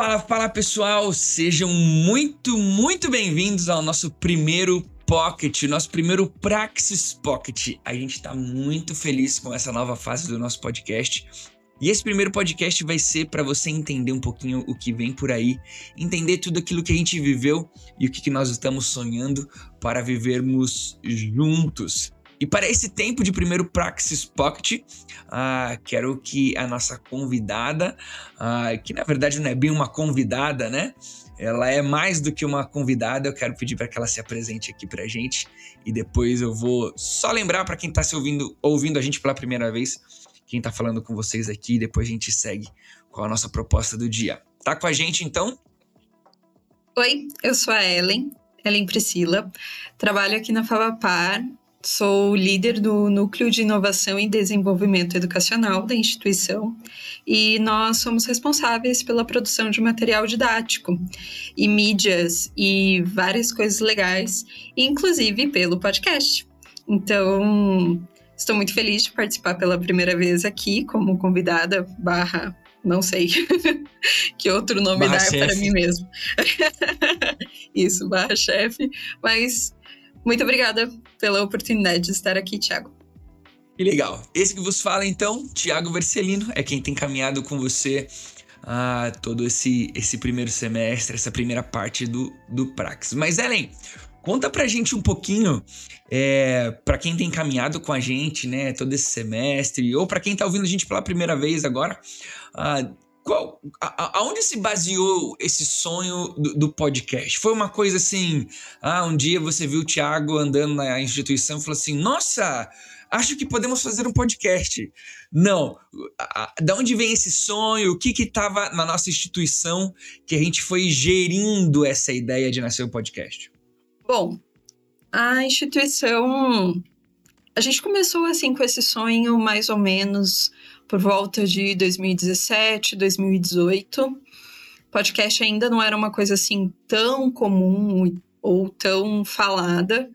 Fala, fala pessoal, sejam muito, muito bem-vindos ao nosso primeiro Pocket, nosso primeiro Praxis Pocket. A gente está muito feliz com essa nova fase do nosso podcast. E esse primeiro podcast vai ser para você entender um pouquinho o que vem por aí, entender tudo aquilo que a gente viveu e o que, que nós estamos sonhando para vivermos juntos. E para esse tempo de primeiro Praxis Pocket, uh, quero que a nossa convidada, uh, que na verdade não é bem uma convidada, né? Ela é mais do que uma convidada. Eu quero pedir para que ela se apresente aqui para a gente e depois eu vou só lembrar para quem está se ouvindo, ouvindo a gente pela primeira vez, quem está falando com vocês aqui. Depois a gente segue com a nossa proposta do dia. Tá com a gente então? Oi, eu sou a Ellen, Ellen Priscila. Trabalho aqui na Favapar Sou líder do Núcleo de Inovação e Desenvolvimento Educacional da instituição e nós somos responsáveis pela produção de material didático e mídias e várias coisas legais, inclusive pelo podcast. Então, estou muito feliz de participar pela primeira vez aqui como convidada barra não sei que outro nome barra dar chefe. para mim mesmo. Isso, barra chefe, mas muito obrigada pela oportunidade de estar aqui, Thiago. Que legal. Esse que vos fala, então, Thiago Vercelino, é quem tem caminhado com você ah, todo esse, esse primeiro semestre, essa primeira parte do, do Prax. Mas, Ellen, conta pra gente um pouquinho, é, para quem tem caminhado com a gente, né, todo esse semestre, ou para quem tá ouvindo a gente pela primeira vez agora, ah, qual, a, aonde se baseou esse sonho do, do, podcast? Foi uma coisa assim, ah, um dia você viu o Thiago andando na instituição e falou assim, nossa, acho que podemos fazer um podcast. Não, a, da onde vem esse sonho? O que que estava na nossa instituição que a gente foi gerindo essa ideia de nascer o um podcast? Bom, a instituição, a gente começou assim com esse sonho mais ou menos por volta de 2017, 2018. Podcast ainda não era uma coisa assim tão comum ou tão falada,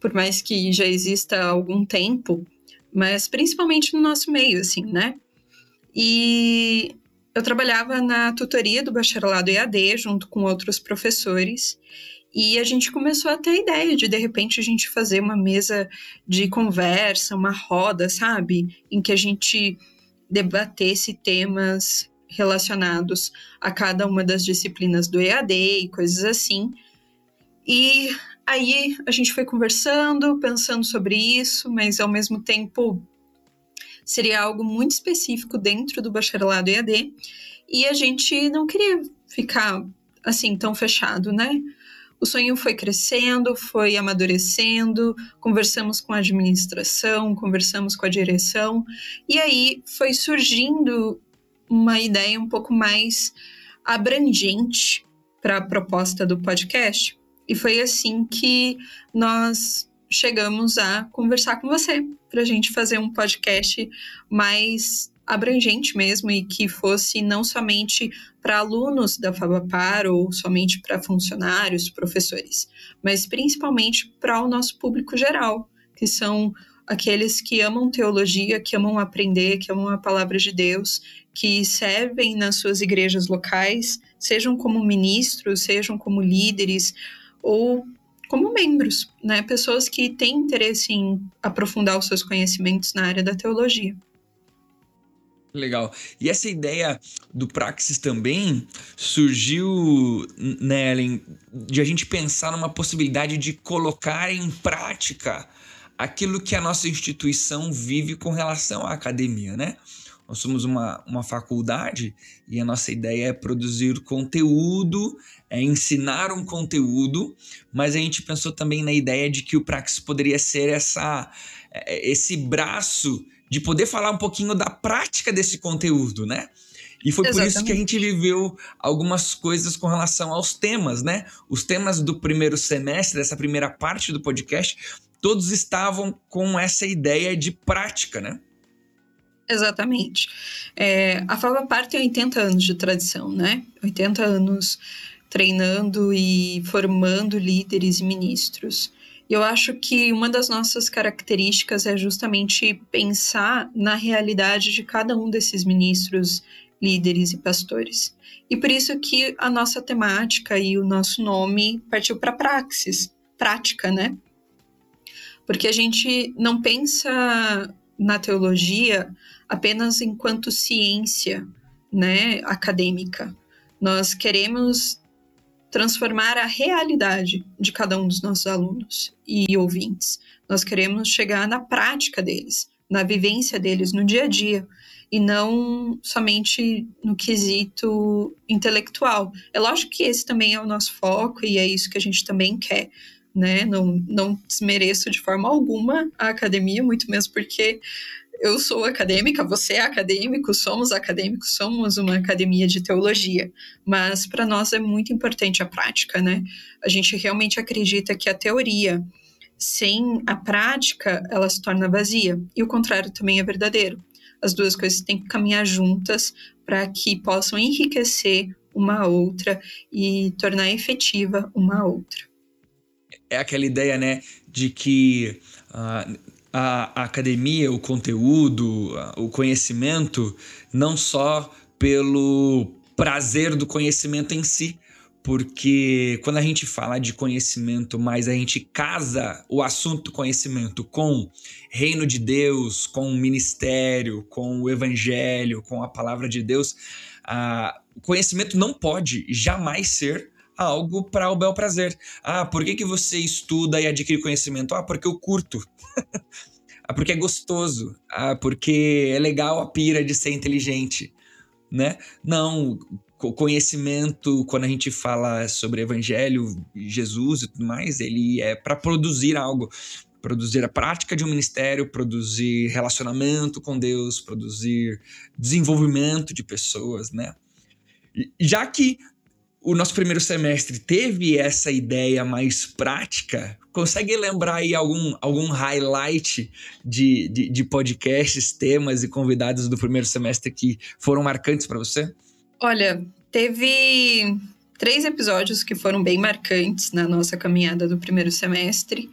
por mais que já exista há algum tempo, mas principalmente no nosso meio, assim, né? E eu trabalhava na tutoria do bacharelado EAD junto com outros professores. E a gente começou a ter a ideia de, de repente, a gente fazer uma mesa de conversa, uma roda, sabe? Em que a gente debatesse temas relacionados a cada uma das disciplinas do EAD e coisas assim. E aí a gente foi conversando, pensando sobre isso, mas ao mesmo tempo seria algo muito específico dentro do bacharelado EAD, e a gente não queria ficar assim tão fechado, né? O sonho foi crescendo, foi amadurecendo, conversamos com a administração, conversamos com a direção, e aí foi surgindo uma ideia um pouco mais abrangente para a proposta do podcast. E foi assim que nós chegamos a conversar com você, para a gente fazer um podcast mais abrangente mesmo e que fosse não somente para alunos da Fabapar ou somente para funcionários, professores, mas principalmente para o nosso público geral, que são aqueles que amam teologia, que amam aprender, que amam a palavra de Deus, que servem nas suas igrejas locais, sejam como ministros, sejam como líderes ou como membros, né? Pessoas que têm interesse em aprofundar os seus conhecimentos na área da teologia. Legal. E essa ideia do Praxis também surgiu, né, Ellen, de a gente pensar numa possibilidade de colocar em prática aquilo que a nossa instituição vive com relação à academia, né? Nós somos uma, uma faculdade e a nossa ideia é produzir conteúdo, é ensinar um conteúdo, mas a gente pensou também na ideia de que o Praxis poderia ser essa, é, esse braço de poder falar um pouquinho da prática desse conteúdo, né? E foi Exatamente. por isso que a gente viveu algumas coisas com relação aos temas, né? Os temas do primeiro semestre, dessa primeira parte do podcast, todos estavam com essa ideia de prática, né? Exatamente. É, a FABAPAR tem 80 anos de tradição, né? 80 anos treinando e formando líderes e ministros. Eu acho que uma das nossas características é justamente pensar na realidade de cada um desses ministros, líderes e pastores. E por isso que a nossa temática e o nosso nome partiu para praxis, prática, né? Porque a gente não pensa na teologia apenas enquanto ciência, né, acadêmica. Nós queremos transformar a realidade de cada um dos nossos alunos e ouvintes. Nós queremos chegar na prática deles, na vivência deles no dia a dia e não somente no quesito intelectual. É lógico que esse também é o nosso foco e é isso que a gente também quer, né? Não, não desmereço de forma alguma a academia, muito menos porque eu sou acadêmica, você é acadêmico, somos acadêmicos, somos uma academia de teologia, mas para nós é muito importante a prática, né? A gente realmente acredita que a teoria sem a prática, ela se torna vazia, e o contrário também é verdadeiro. As duas coisas têm que caminhar juntas para que possam enriquecer uma a outra e tornar efetiva uma a outra. É aquela ideia, né, de que uh, a, a academia, o conteúdo, o conhecimento, não só pelo prazer do conhecimento em si, porque quando a gente fala de conhecimento, mas a gente casa o assunto conhecimento com reino de Deus, com o ministério, com o evangelho, com a palavra de Deus, a, o conhecimento não pode jamais ser algo para o bel prazer. Ah, por que, que você estuda e adquire conhecimento? Ah, porque eu curto. Ah, porque é gostoso. Ah, porque é legal a pira de ser inteligente. Né? Não, conhecimento, quando a gente fala sobre evangelho, Jesus e tudo mais, ele é para produzir algo. Produzir a prática de um ministério, produzir relacionamento com Deus, produzir desenvolvimento de pessoas, né? Já que o nosso primeiro semestre teve essa ideia mais prática, consegue lembrar aí algum, algum highlight de, de, de podcasts, temas e convidados do primeiro semestre que foram marcantes para você? Olha, teve três episódios que foram bem marcantes na nossa caminhada do primeiro semestre.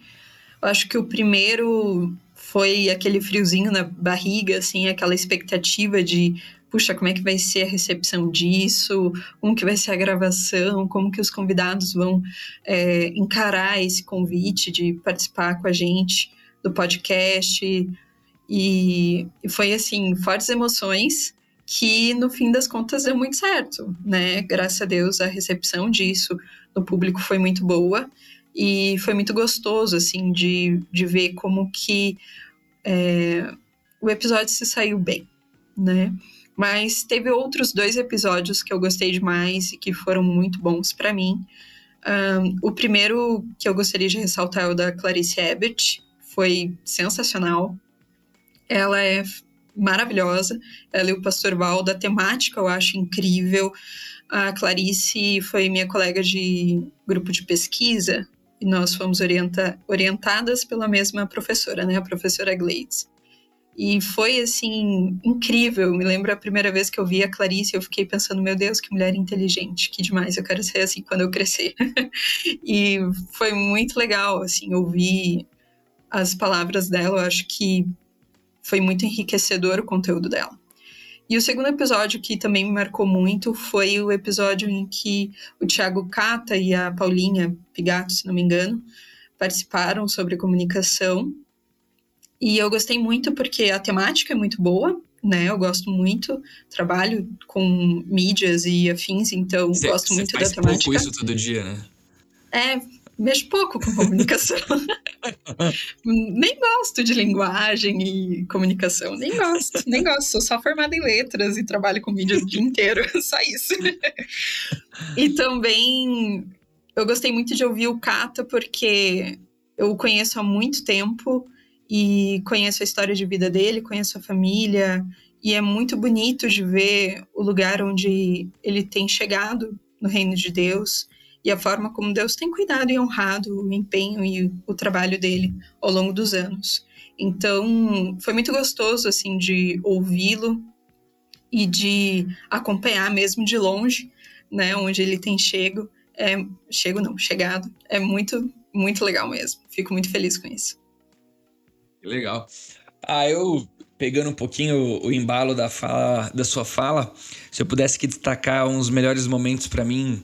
Eu acho que o primeiro foi aquele friozinho na barriga, assim, aquela expectativa de puxa, como é que vai ser a recepção disso, como que vai ser a gravação, como que os convidados vão é, encarar esse convite de participar com a gente do podcast. E, e foi, assim, fortes emoções que, no fim das contas, deu muito certo, né? Graças a Deus, a recepção disso no público foi muito boa e foi muito gostoso, assim, de, de ver como que é, o episódio se saiu bem, né? Mas teve outros dois episódios que eu gostei demais e que foram muito bons para mim. Um, o primeiro que eu gostaria de ressaltar é o da Clarice Abbott. Foi sensacional. Ela é maravilhosa. Ela e o Pastor Val, da temática eu acho incrível. A Clarice foi minha colega de grupo de pesquisa e nós fomos orienta orientadas pela mesma professora, né, a professora Glades. E foi assim incrível. Me lembro a primeira vez que eu vi a Clarice, eu fiquei pensando, meu Deus, que mulher inteligente, que demais, eu quero ser assim quando eu crescer. e foi muito legal assim ouvir as palavras dela, eu acho que foi muito enriquecedor o conteúdo dela. E o segundo episódio que também me marcou muito foi o episódio em que o Thiago Cata e a Paulinha Pigato, se não me engano, participaram sobre comunicação e eu gostei muito porque a temática é muito boa, né? Eu gosto muito, trabalho com mídias e afins, então cê, gosto cê muito faz da temática. pouco isso todo dia, né? É, mexo pouco com comunicação. nem gosto de linguagem e comunicação, nem gosto, nem gosto. Sou só formada em letras e trabalho com mídias o dia inteiro, só isso. e também eu gostei muito de ouvir o Cata porque eu o conheço há muito tempo e conheço a história de vida dele, conheço a família, e é muito bonito de ver o lugar onde ele tem chegado no reino de Deus e a forma como Deus tem cuidado e honrado o empenho e o trabalho dele ao longo dos anos. Então, foi muito gostoso assim de ouvi-lo e de acompanhar mesmo de longe, né, onde ele tem chego. É, chego não, chegado. É muito muito legal mesmo. Fico muito feliz com isso. Que legal. Ah, eu pegando um pouquinho o, embalo da, fala, da sua fala, se eu pudesse aqui destacar uns melhores momentos para mim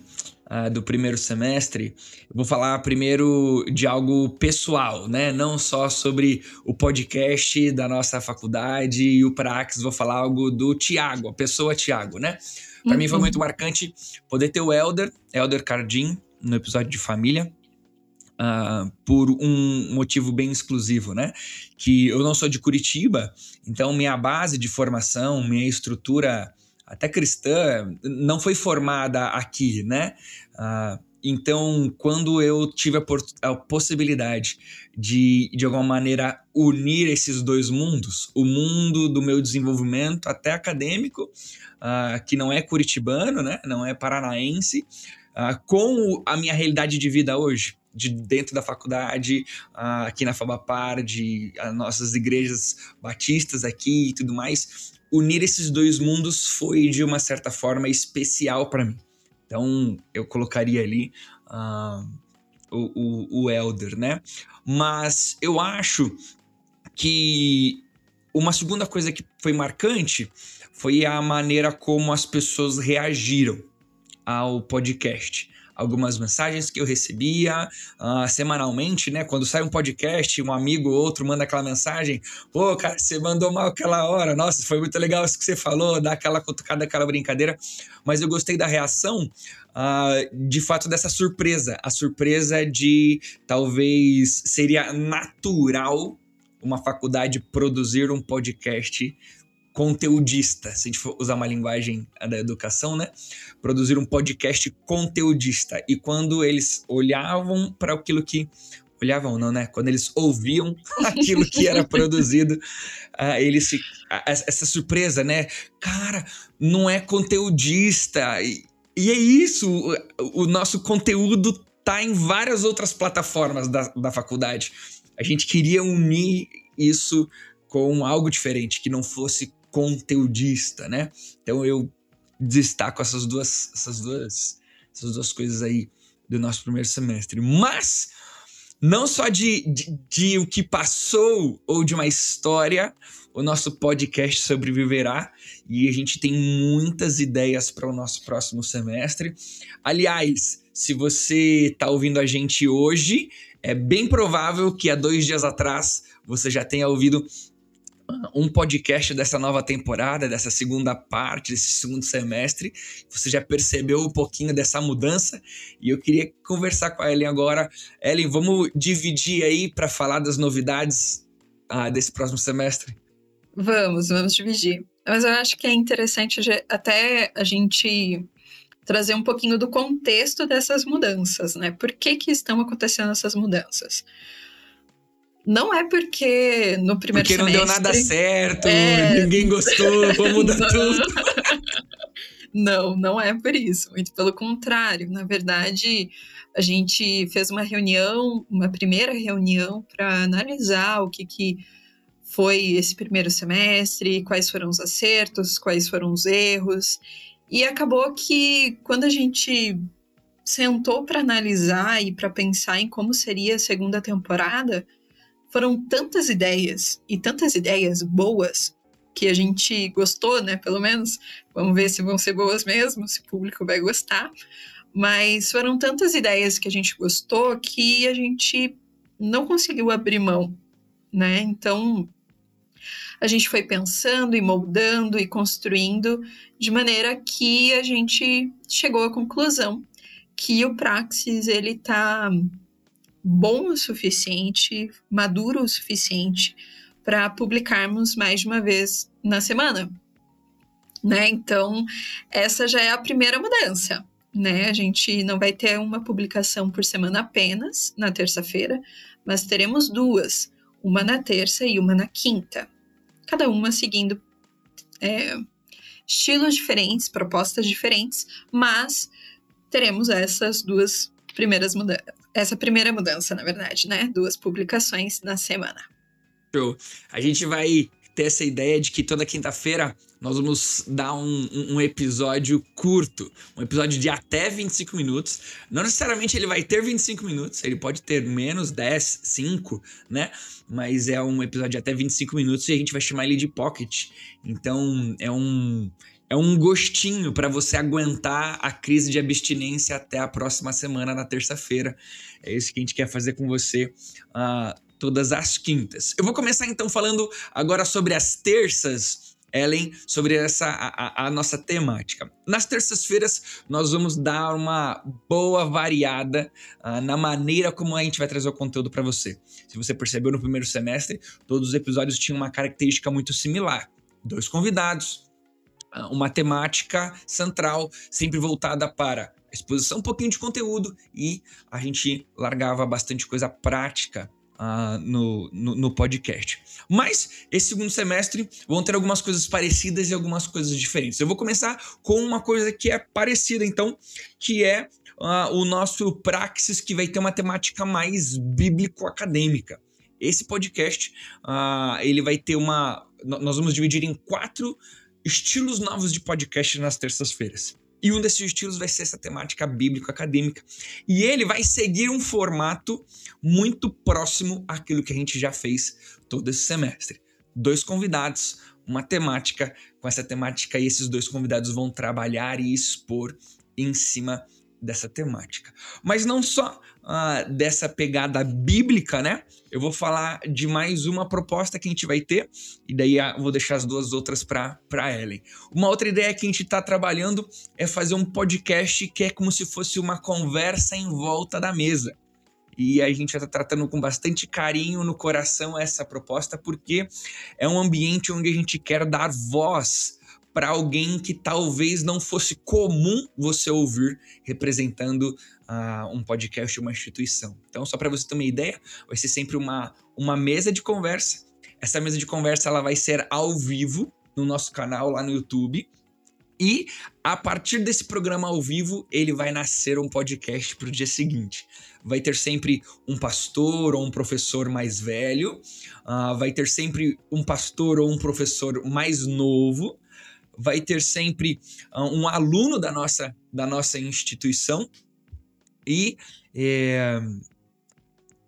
uh, do primeiro semestre, eu vou falar primeiro de algo pessoal, né? Não só sobre o podcast da nossa faculdade e o Prax, vou falar algo do Tiago, a pessoa Tiago, né? Para uhum. mim foi uhum. muito marcante poder ter o Elder, Elder Cardim, no episódio de família. Uh, por um motivo bem exclusivo, né? Que eu não sou de Curitiba, então minha base de formação, minha estrutura até cristã, não foi formada aqui, né? Uh, então, quando eu tive a, a, possibilidade de, de alguma maneira, unir esses dois mundos, o mundo do meu desenvolvimento até acadêmico, uh, que não é curitibano, né? Não é paranaense, uh, com a minha realidade de vida hoje, de dentro da faculdade, uh, aqui na Fabapar, de as nossas igrejas batistas aqui e tudo mais, unir esses dois mundos foi de uma certa forma especial para mim. Então eu colocaria ali uh, o, o, o Elder, né? Mas eu acho que uma segunda coisa que foi marcante foi a maneira como as pessoas reagiram ao podcast algumas mensagens que eu recebia uh, semanalmente, né? Quando sai um podcast, um amigo ou outro manda aquela mensagem: pô, cara, você mandou mal aquela hora, nossa, foi muito legal isso que você falou, dá aquela cutucada, aquela brincadeira. Mas eu gostei da reação, uh, de fato, dessa surpresa. A surpresa de talvez seria natural uma faculdade produzir um podcast conteudista, se a gente for usar uma linguagem da educação, né? Produzir um podcast conteudista. E quando eles olhavam para aquilo que olhavam não, né? Quando eles ouviam aquilo que era produzido, uh, eles uh, essa surpresa, né? Cara, não é conteudista. E, e é isso, o, o, nosso conteúdo tá em várias outras plataformas da, da faculdade. A gente queria unir isso com algo diferente, que não fosse conteudista, né? Então eu destaco essas duas, essas duas, essas duas coisas aí do nosso primeiro semestre. Mas não só de, de, de, o que passou ou de uma história, o nosso podcast sobreviverá e a gente tem muitas ideias para o nosso próximo semestre. Aliás, se você está ouvindo a gente hoje, é bem provável que há dois dias atrás você já tenha ouvido um podcast dessa nova temporada, dessa segunda parte, desse segundo semestre. Você já percebeu um pouquinho dessa mudança e eu queria conversar com a Ellen agora. Ellen, vamos dividir aí para falar das novidades ah, desse próximo semestre? Vamos, vamos dividir. Mas eu acho que é interessante até a gente trazer um pouquinho do contexto dessas mudanças, né? Por que, que estão acontecendo essas mudanças? Não é porque no primeiro porque semestre... Porque não deu nada certo, é... ninguém gostou, vou mudar tudo. não, não é por isso. Muito pelo contrário. Na verdade, a gente fez uma reunião, uma primeira reunião para analisar o que, que foi esse primeiro semestre, quais foram os acertos, quais foram os erros. E acabou que quando a gente sentou para analisar e para pensar em como seria a segunda temporada, foram tantas ideias e tantas ideias boas que a gente gostou, né? Pelo menos. Vamos ver se vão ser boas mesmo, se o público vai gostar. Mas foram tantas ideias que a gente gostou que a gente não conseguiu abrir mão, né? Então a gente foi pensando e moldando e construindo de maneira que a gente chegou à conclusão que o Praxis ele está bom o suficiente, maduro o suficiente para publicarmos mais de uma vez na semana. Né? Então, essa já é a primeira mudança. Né? A gente não vai ter uma publicação por semana apenas na terça-feira, mas teremos duas, uma na terça e uma na quinta, cada uma seguindo é, estilos diferentes, propostas diferentes, mas teremos essas duas primeiras mudanças essa primeira mudança, na verdade, né? Duas publicações na semana. Show. A gente vai ter essa ideia de que toda quinta-feira nós vamos dar um, um, um, episódio curto, um episódio de até 25 minutos. Não necessariamente ele vai ter 25 minutos, ele pode ter menos, 10, 5, né? Mas é um episódio de até 25 minutos e a gente vai chamar ele de Pocket. Então é um. É um gostinho para você aguentar a crise de abstinência até a próxima semana, na terça-feira. É isso que a gente quer fazer com você uh, todas as quintas. Eu vou começar então falando agora sobre as terças. Ellen, sobre essa a, a nossa temática. Nas terças-feiras, nós vamos dar uma boa variada uh, na maneira como a gente vai trazer o conteúdo para você. Se você percebeu no primeiro semestre, todos os episódios tinham uma característica muito similar: dois convidados, uma temática central, sempre voltada para exposição, um pouquinho de conteúdo e a gente largava bastante coisa prática uh, no, no, no, podcast. Mas esse segundo semestre vão ter algumas coisas parecidas e algumas coisas diferentes. Eu vou começar com uma coisa que é parecida, então, que é uh, o nosso Praxis, que vai ter uma temática mais bíblico-acadêmica. Esse podcast, uh, ele vai ter uma... Nós vamos dividir em quatro estilos novos de podcast nas terças-feiras. E um desses estilos vai ser essa temática bíblico-acadêmica. E ele vai seguir um formato muito próximo àquilo que a gente já fez todo esse semestre. Dois convidados, uma temática. Com essa temática, e esses dois convidados vão trabalhar e expor em cima dessa temática. Mas não só uh, dessa pegada bíblica, né? Eu vou falar de mais uma proposta que a gente vai ter, e daí uh, vou deixar as duas outras para Ellen. Uma outra ideia que a gente está trabalhando é fazer um podcast que é como se fosse uma conversa em volta da mesa. E a gente está tratando com bastante carinho no coração essa proposta, porque é um ambiente onde a gente quer dar voz para alguém que talvez não fosse comum você ouvir representando uh, um podcast, uma instituição. Então, só para você ter uma ideia, vai ser sempre uma, uma mesa de conversa. Essa mesa de conversa ela vai ser ao vivo no nosso canal lá no YouTube. E a partir desse programa ao vivo, ele vai nascer um podcast para o dia seguinte. Vai ter sempre um pastor ou um professor mais velho, uh, vai ter sempre um pastor ou um professor mais novo, vai ter sempre uh, um aluno da nossa, da nossa instituição e é,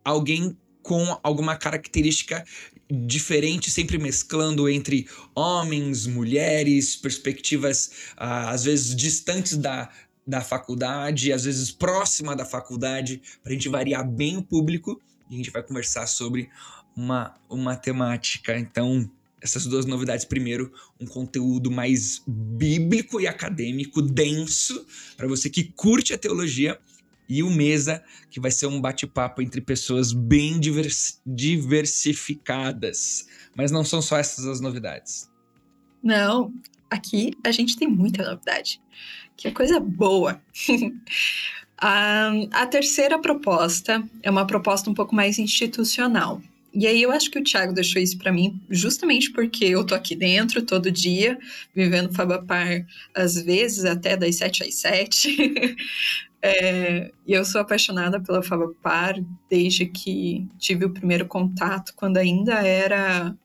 alguém com alguma característica diferente, sempre mesclando entre homens, mulheres, perspectivas uh, às vezes distantes da, da faculdade, às vezes próxima da faculdade, para a gente variar bem o público e a gente vai conversar sobre uma, uma temática. Então, essas duas novidades. Primeiro, um conteúdo mais bíblico e acadêmico, denso, para você que curte a teologia. E o Mesa, que vai ser um bate-papo entre pessoas bem divers diversificadas. Mas não são só essas as novidades. Não, aqui a gente tem muita novidade. Que é coisa boa. a, a terceira proposta é uma proposta um pouco mais institucional. E aí eu acho que o Thiago deixou isso para mim justamente porque eu tô aqui dentro todo dia, vivendo Fabapar às vezes até das 7 às 7. é, e eu sou apaixonada pela Fabapar desde que tive o primeiro contato, quando ainda era,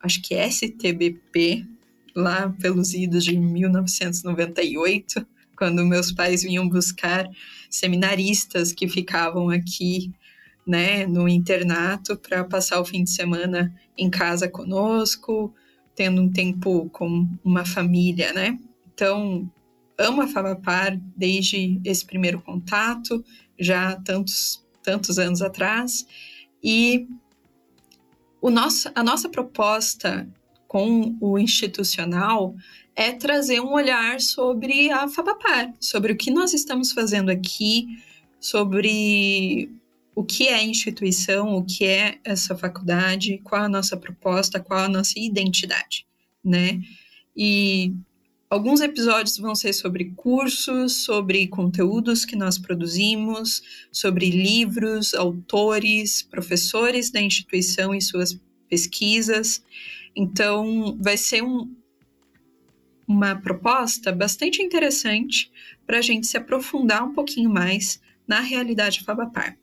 acho que STBP, lá pelos idos de 1998, quando meus pais vinham buscar seminaristas que ficavam aqui né, no internato para passar o fim de semana em casa conosco, tendo um tempo com uma família, né? Então, amo a Favapar desde esse primeiro contato, já tantos tantos anos atrás, e o nosso, a nossa proposta com o institucional é trazer um olhar sobre a Fabapar, sobre o que nós estamos fazendo aqui, sobre o que é instituição, o que é essa faculdade, qual a nossa proposta, qual a nossa identidade, né? E alguns episódios vão ser sobre cursos, sobre conteúdos que nós produzimos, sobre livros, autores, professores da instituição e suas pesquisas. Então, vai ser um, uma proposta bastante interessante para a gente se aprofundar um pouquinho mais na realidade Fabapar.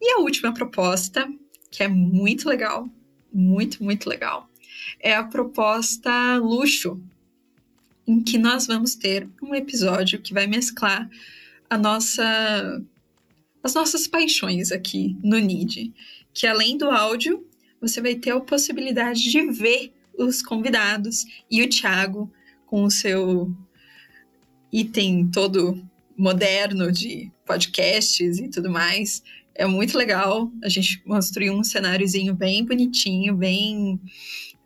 E a última proposta, que é muito legal, muito, muito legal, é a proposta luxo, em que nós vamos ter um episódio que vai mesclar a nossa as nossas paixões aqui no NID, que além do áudio, você vai ter a possibilidade de ver os convidados e o Thiago com o seu item todo moderno de podcasts e tudo mais. É muito legal. A gente construiu um cenáriozinho bem bonitinho, bem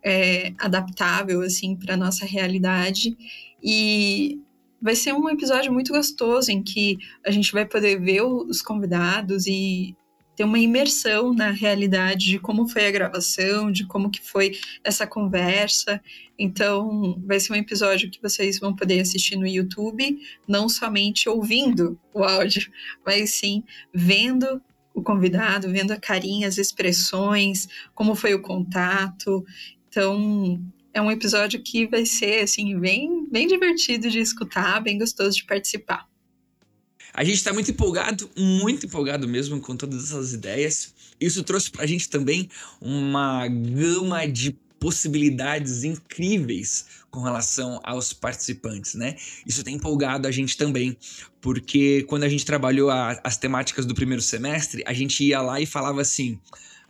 é, adaptável assim para nossa realidade e vai ser um episódio muito gostoso em que a gente vai poder ver os convidados e ter uma imersão na realidade de como foi a gravação, de como que foi essa conversa. Então, vai ser um episódio que vocês vão poder assistir no YouTube, não somente ouvindo o áudio, mas sim vendo o convidado, vendo a carinha, as expressões, como foi o contato. Então, é um episódio que vai ser assim bem, bem divertido de escutar, bem gostoso de participar. A gente está muito empolgado, muito empolgado mesmo com todas essas ideias. Isso trouxe para a gente também uma gama de possibilidades incríveis com relação aos participantes, né? Isso tem empolgado a gente também, porque quando a gente trabalhou a, as temáticas do primeiro semestre, a gente ia lá e falava assim: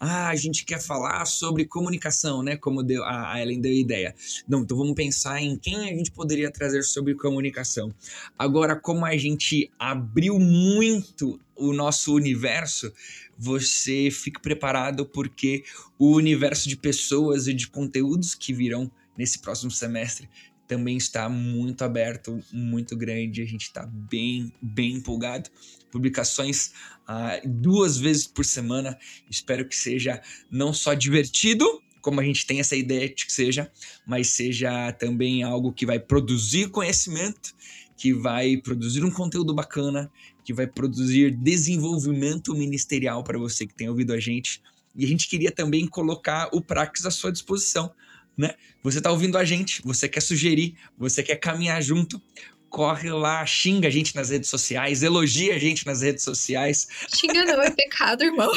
ah, a gente quer falar sobre comunicação, né? Como deu, a, a Ellen deu a ideia. Não, então vamos pensar em quem a gente poderia trazer sobre comunicação. Agora, como a gente abriu muito o nosso universo, você fique preparado porque o universo de pessoas e de conteúdos que virão nesse próximo semestre também está muito aberto, muito grande. A gente está bem, bem empolgado. Publicações uh, duas vezes por semana. Espero que seja não só divertido, como a gente tem essa ideia de que seja, mas seja também algo que vai produzir conhecimento, que vai produzir um conteúdo bacana, que vai produzir desenvolvimento ministerial para você que tem ouvido a gente. E a gente queria também colocar o Praxis à sua disposição né? Você tá ouvindo a gente, você quer sugerir, você quer caminhar junto, corre lá, xinga a gente nas redes sociais, elogia a gente nas redes sociais. Xinga não é pecado, irmão.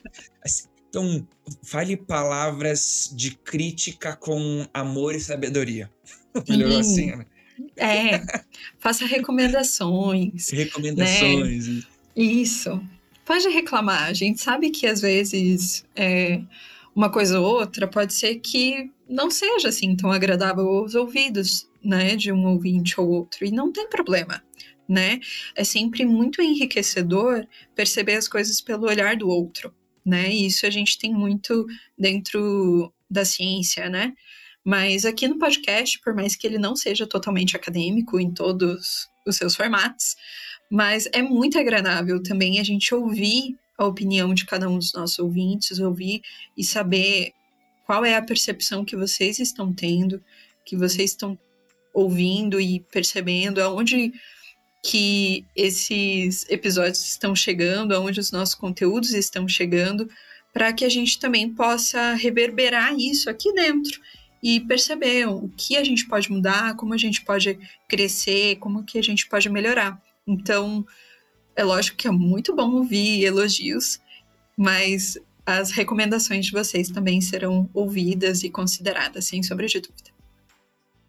então, fale palavras de crítica com amor e sabedoria. Melhorou assim, né? É, faça recomendações. Recomendações. Né? Isso. Pode reclamar. A gente sabe que às vezes é, uma coisa ou outra pode ser que não seja assim tão agradável aos ouvidos, né, de um ouvinte ou outro, e não tem problema, né? É sempre muito enriquecedor perceber as coisas pelo olhar do outro, né? E isso a gente tem muito dentro da ciência, né? Mas aqui no podcast, por mais que ele não seja totalmente acadêmico em todos os seus formatos, mas é muito agradável também a gente ouvir a opinião de cada um dos nossos ouvintes, ouvir e saber qual é a percepção que vocês estão tendo, que vocês estão ouvindo e percebendo, aonde que esses episódios estão chegando, aonde os nossos conteúdos estão chegando, para que a gente também possa reverberar isso aqui dentro e perceber o que a gente pode mudar, como a gente pode crescer, como que a gente pode melhorar. Então, é lógico que é muito bom ouvir elogios, mas as recomendações de vocês também serão ouvidas e consideradas, sem sombra de dúvida.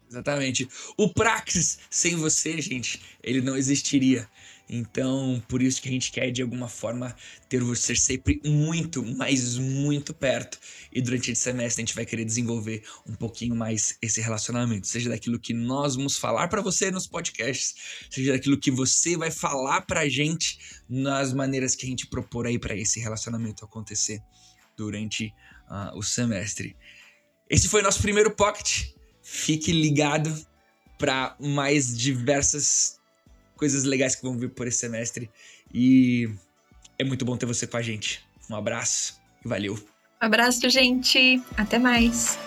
Exatamente. O Praxis, sem você, gente, ele não existiria. Então, por isso que a gente quer de alguma forma ter você sempre muito, mas muito perto. E durante esse semestre a gente vai querer desenvolver um pouquinho mais esse relacionamento, seja daquilo que nós vamos falar para você nos podcasts, seja daquilo que você vai falar pra gente nas maneiras que a gente propor aí para esse relacionamento acontecer durante uh, o semestre. Esse foi nosso primeiro pocket. Fique ligado para mais diversas coisas legais que vão vir por esse semestre. E é muito bom ter você com a gente. Um abraço e valeu. Um abraço, gente. Até mais.